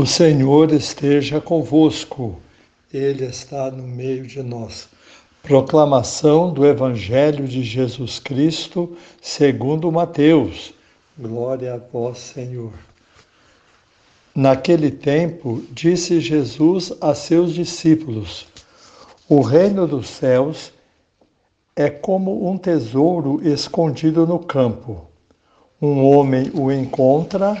O Senhor esteja convosco, Ele está no meio de nós. Proclamação do Evangelho de Jesus Cristo, segundo Mateus. Glória a vós, Senhor. Naquele tempo, disse Jesus a seus discípulos: O reino dos céus é como um tesouro escondido no campo. Um homem o encontra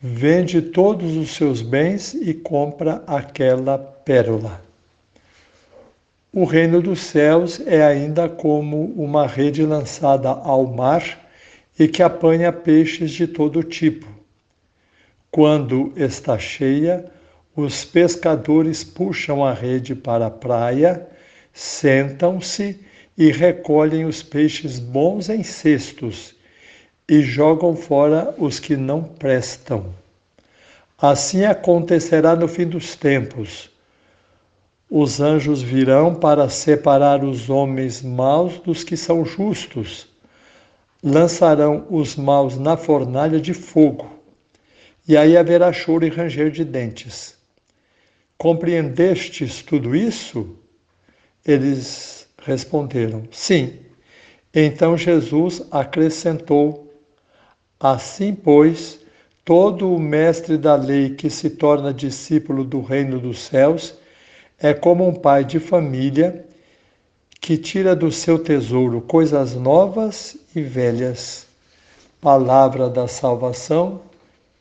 vende todos os seus bens e compra aquela pérola. O reino dos céus é ainda como uma rede lançada ao mar e que apanha peixes de todo tipo. Quando está cheia, os pescadores puxam a rede para a praia, sentam-se e recolhem os peixes bons em cestos e jogam fora os que não prestam. Assim acontecerá no fim dos tempos. Os anjos virão para separar os homens maus dos que são justos. Lançarão os maus na fornalha de fogo, e aí haverá choro e ranger de dentes. Compreendestes tudo isso? Eles responderam: Sim. Então Jesus acrescentou: Assim, pois, todo o mestre da lei que se torna discípulo do reino dos céus é como um pai de família que tira do seu tesouro coisas novas e velhas. Palavra da salvação,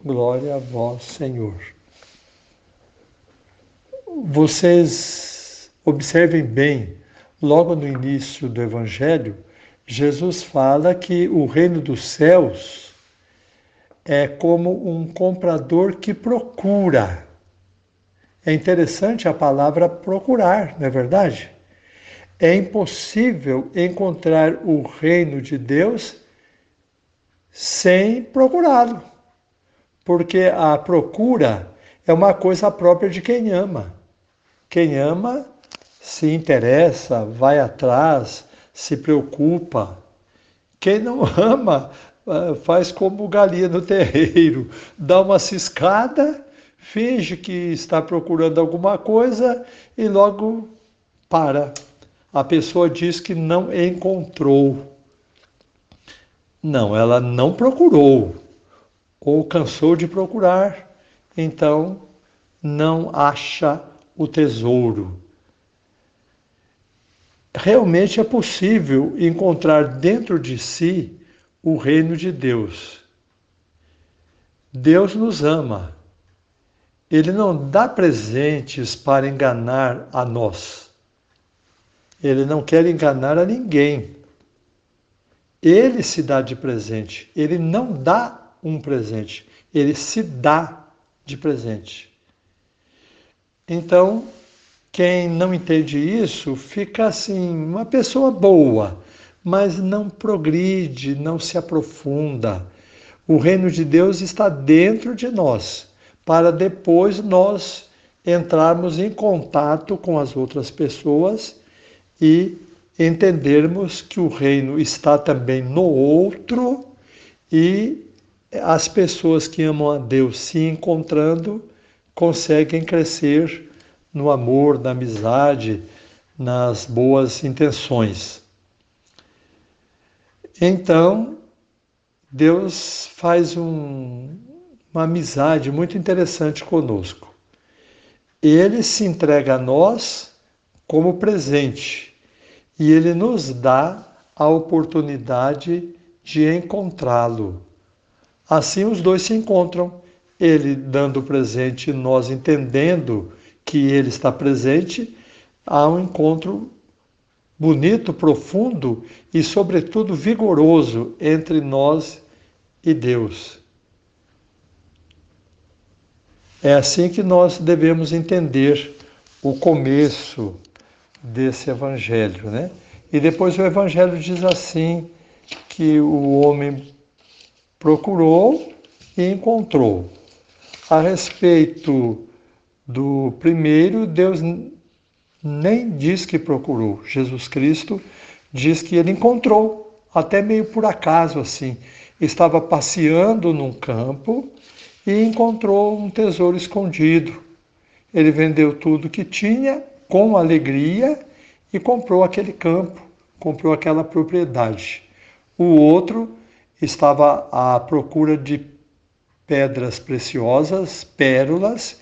glória a vós, Senhor. Vocês observem bem, logo no início do Evangelho, Jesus fala que o reino dos céus é como um comprador que procura. É interessante a palavra procurar, não é verdade? É impossível encontrar o reino de Deus sem procurá-lo, porque a procura é uma coisa própria de quem ama. Quem ama se interessa, vai atrás, se preocupa. Quem não ama faz como galinha no terreiro, dá uma ciscada, finge que está procurando alguma coisa e logo para. A pessoa diz que não encontrou. Não, ela não procurou ou cansou de procurar, então não acha o tesouro. Realmente é possível encontrar dentro de si o reino de Deus. Deus nos ama. Ele não dá presentes para enganar a nós. Ele não quer enganar a ninguém. Ele se dá de presente. Ele não dá um presente. Ele se dá de presente. Então, quem não entende isso fica assim, uma pessoa boa, mas não progride, não se aprofunda. O reino de Deus está dentro de nós, para depois nós entrarmos em contato com as outras pessoas e entendermos que o reino está também no outro e as pessoas que amam a Deus se encontrando conseguem crescer no amor, na amizade, nas boas intenções. Então, Deus faz um, uma amizade muito interessante conosco. Ele se entrega a nós como presente e ele nos dá a oportunidade de encontrá-lo. Assim os dois se encontram, ele dando o presente e nós entendendo que ele está presente, há um encontro bonito, profundo e, sobretudo, vigoroso entre nós e Deus. É assim que nós devemos entender o começo desse evangelho, né? E depois o evangelho diz assim que o homem procurou e encontrou. A respeito do primeiro, Deus nem diz que procurou. Jesus Cristo diz que ele encontrou, até meio por acaso assim. Estava passeando num campo e encontrou um tesouro escondido. Ele vendeu tudo que tinha com alegria e comprou aquele campo, comprou aquela propriedade. O outro estava à procura de pedras preciosas, pérolas,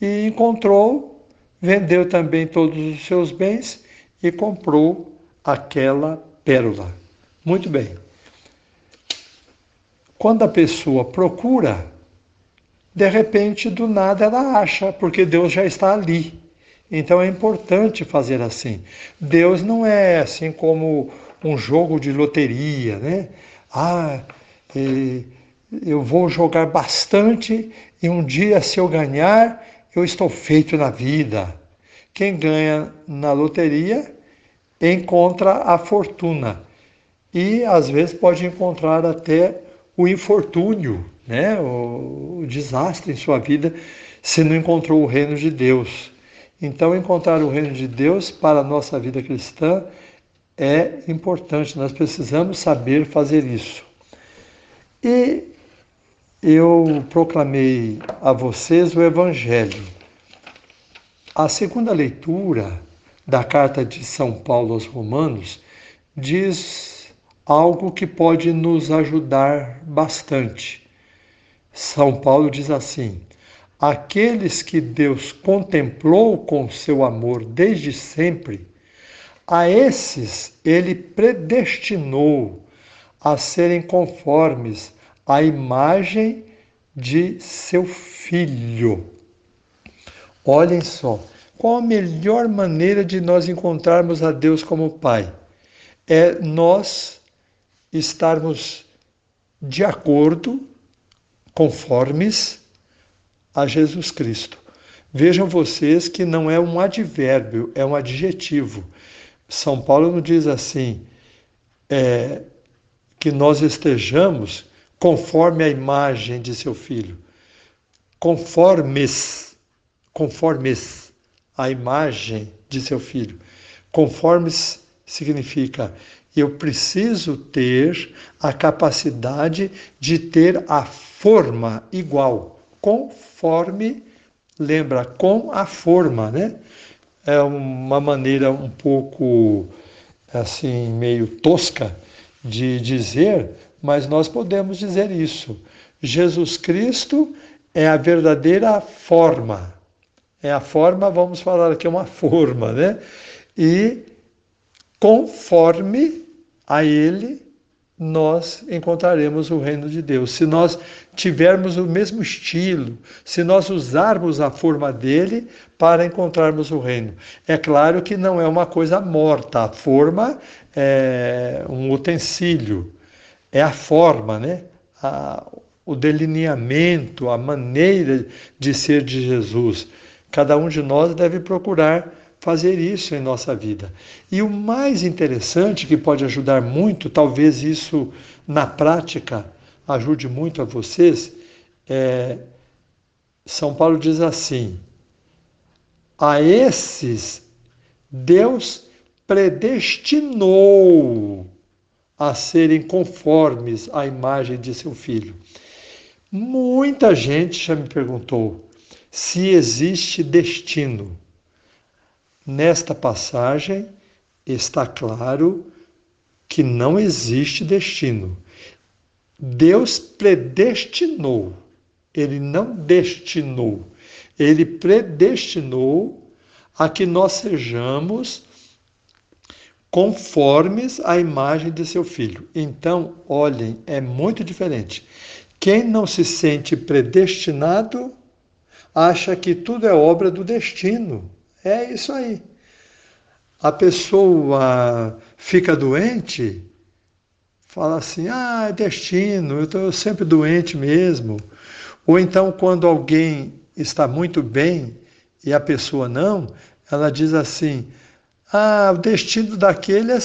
e encontrou, vendeu também todos os seus bens e comprou aquela pérola. Muito bem. Quando a pessoa procura, de repente, do nada ela acha, porque Deus já está ali. Então é importante fazer assim. Deus não é assim como um jogo de loteria, né? Ah, eu vou jogar bastante e um dia, se eu ganhar, eu estou feito na vida. Quem ganha na loteria encontra a fortuna e às vezes pode encontrar até o infortúnio, né? o, o desastre em sua vida se não encontrou o reino de Deus. Então, encontrar o reino de Deus para a nossa vida cristã é importante, nós precisamos saber fazer isso. E eu proclamei a vocês o Evangelho. A segunda leitura da carta de São Paulo aos Romanos diz algo que pode nos ajudar bastante. São Paulo diz assim: Aqueles que Deus contemplou com seu amor desde sempre, a esses ele predestinou a serem conformes à imagem de seu filho. Olhem só, qual a melhor maneira de nós encontrarmos a Deus como Pai? É nós estarmos de acordo, conformes a Jesus Cristo. Vejam vocês que não é um advérbio, é um adjetivo. São Paulo não diz assim, é, que nós estejamos conforme a imagem de seu filho. Conformes, conformes a imagem de seu filho. Conformes significa eu preciso ter a capacidade de ter a forma igual, conforme lembra, com a forma, né? É uma maneira um pouco, assim, meio tosca de dizer, mas nós podemos dizer isso. Jesus Cristo é a verdadeira forma. É a forma, vamos falar aqui, uma forma, né? E conforme a Ele nós encontraremos o reino de Deus. Se nós tivermos o mesmo estilo, se nós usarmos a forma dele para encontrarmos o reino. É claro que não é uma coisa morta, a forma é um utensílio, é a forma, né? A, o delineamento, a maneira de ser de Jesus. Cada um de nós deve procurar fazer isso em nossa vida. E o mais interessante, que pode ajudar muito, talvez isso na prática ajude muito a vocês, é, São Paulo diz assim: a esses Deus predestinou a serem conformes à imagem de seu filho. Muita gente já me perguntou se existe destino. Nesta passagem está claro que não existe destino. Deus predestinou, ele não destinou, ele predestinou a que nós sejamos conformes à imagem de seu filho. Então, olhem, é muito diferente. Quem não se sente predestinado acha que tudo é obra do destino. É isso aí. A pessoa fica doente, fala assim: ah, é destino, eu estou sempre doente mesmo. Ou então, quando alguém está muito bem e a pessoa não, ela diz assim: ah, o destino daquele é,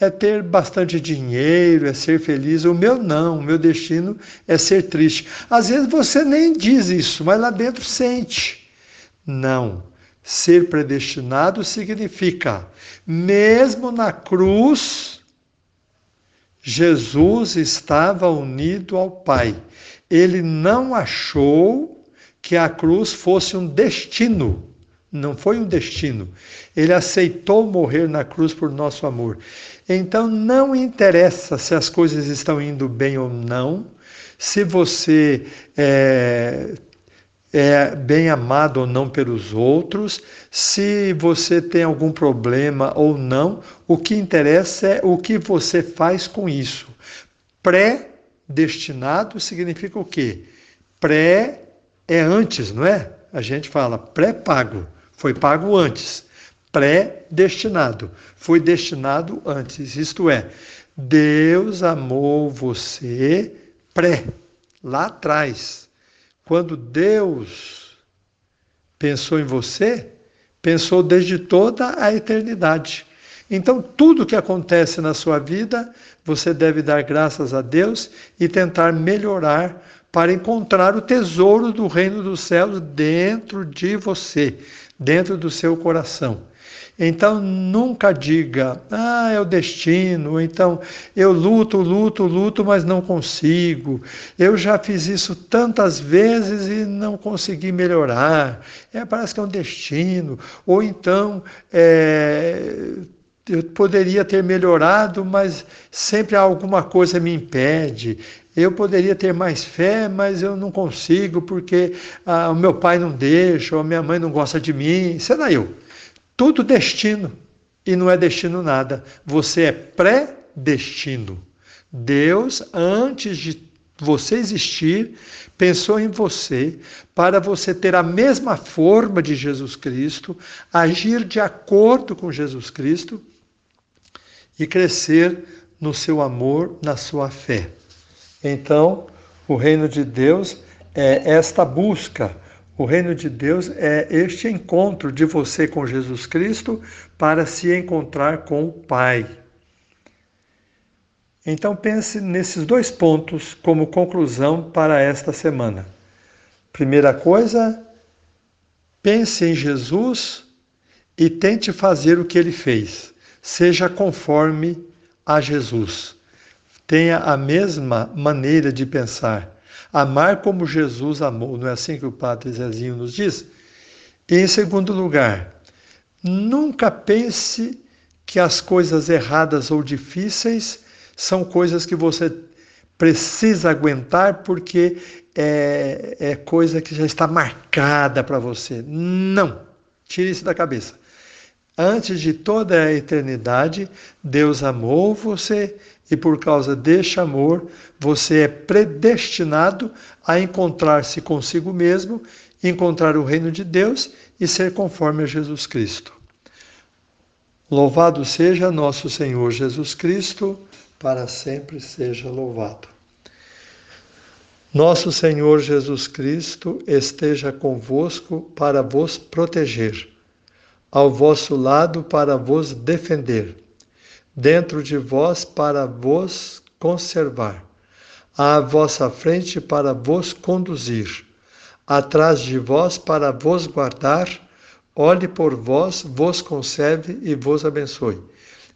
é ter bastante dinheiro, é ser feliz. O meu não, o meu destino é ser triste. Às vezes você nem diz isso, mas lá dentro sente. Não. Ser predestinado significa, mesmo na cruz, Jesus estava unido ao Pai. Ele não achou que a cruz fosse um destino. Não foi um destino. Ele aceitou morrer na cruz por nosso amor. Então não interessa se as coisas estão indo bem ou não, se você é, é bem amado ou não pelos outros, se você tem algum problema ou não, o que interessa é o que você faz com isso. Pré-destinado significa o quê? Pré é antes, não é? A gente fala pré-pago, foi pago antes. Pré-destinado, foi destinado antes. Isto é, Deus amou você pré, lá atrás quando Deus pensou em você, pensou desde toda a eternidade. Então, tudo que acontece na sua vida, você deve dar graças a Deus e tentar melhorar para encontrar o tesouro do reino dos céus dentro de você, dentro do seu coração. Então nunca diga, ah, é o destino, então eu luto, luto, luto, mas não consigo. Eu já fiz isso tantas vezes e não consegui melhorar. É, parece que é um destino. Ou então é, eu poderia ter melhorado, mas sempre alguma coisa me impede. Eu poderia ter mais fé, mas eu não consigo porque ah, o meu pai não deixa, ou a minha mãe não gosta de mim. Será eu? tudo destino e não é destino nada. Você é pré-destino. Deus, antes de você existir, pensou em você para você ter a mesma forma de Jesus Cristo, agir de acordo com Jesus Cristo e crescer no seu amor, na sua fé. Então, o reino de Deus é esta busca o reino de Deus é este encontro de você com Jesus Cristo para se encontrar com o Pai. Então pense nesses dois pontos como conclusão para esta semana. Primeira coisa, pense em Jesus e tente fazer o que ele fez. Seja conforme a Jesus. Tenha a mesma maneira de pensar. Amar como Jesus amou, não é assim que o Padre Zezinho nos diz? E em segundo lugar, nunca pense que as coisas erradas ou difíceis são coisas que você precisa aguentar porque é, é coisa que já está marcada para você. Não! Tire isso da cabeça. Antes de toda a eternidade, Deus amou você e por causa deste amor, você é predestinado a encontrar-se consigo mesmo, encontrar o reino de Deus e ser conforme a Jesus Cristo. Louvado seja nosso Senhor Jesus Cristo, para sempre seja louvado. Nosso Senhor Jesus Cristo esteja convosco para vos proteger, ao vosso lado para vos defender dentro de vós para vos conservar, à vossa frente para vos conduzir, atrás de vós para vos guardar, olhe por vós, vos conserve e vos abençoe.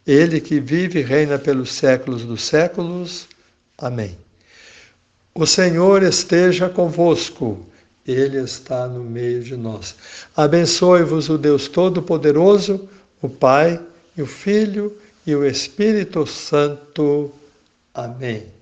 Ele que vive e reina pelos séculos dos séculos. Amém. O Senhor esteja convosco. Ele está no meio de nós. Abençoe-vos o Deus Todo-Poderoso, o Pai e o Filho e o Espírito Santo. Amém.